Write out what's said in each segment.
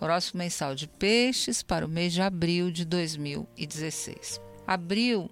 Horóscopo mensal de Peixes para o mês de abril de 2016. Abril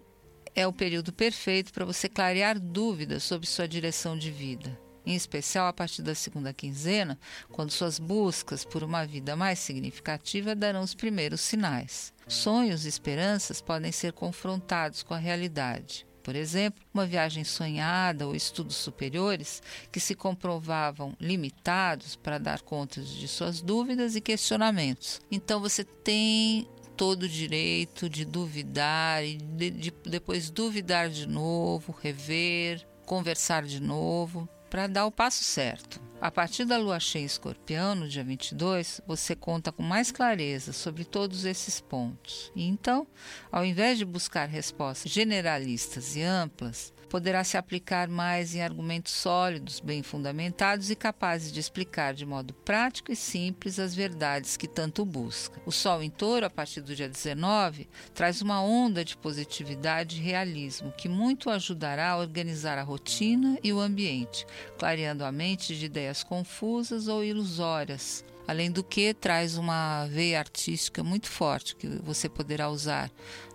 é o período perfeito para você clarear dúvidas sobre sua direção de vida. Em especial a partir da segunda quinzena, quando suas buscas por uma vida mais significativa darão os primeiros sinais. Sonhos e esperanças podem ser confrontados com a realidade. Por exemplo, uma viagem sonhada ou estudos superiores que se comprovavam limitados para dar conta de suas dúvidas e questionamentos. Então você tem todo o direito de duvidar e de, de, depois duvidar de novo, rever, conversar de novo, para dar o passo certo. A partir da lua cheia escorpião, no dia 22, você conta com mais clareza sobre todos esses pontos. E então, ao invés de buscar respostas generalistas e amplas, poderá se aplicar mais em argumentos sólidos, bem fundamentados e capazes de explicar de modo prático e simples as verdades que tanto busca. O Sol em Touro, a partir do dia 19, traz uma onda de positividade e realismo que muito ajudará a organizar a rotina e o ambiente, clareando a mente de ideias confusas ou ilusórias. Além do que, traz uma veia artística muito forte que você poderá usar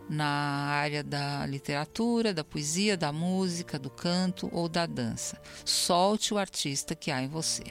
na área da literatura, da poesia, da música, do canto ou da dança. Solte o artista que há em você.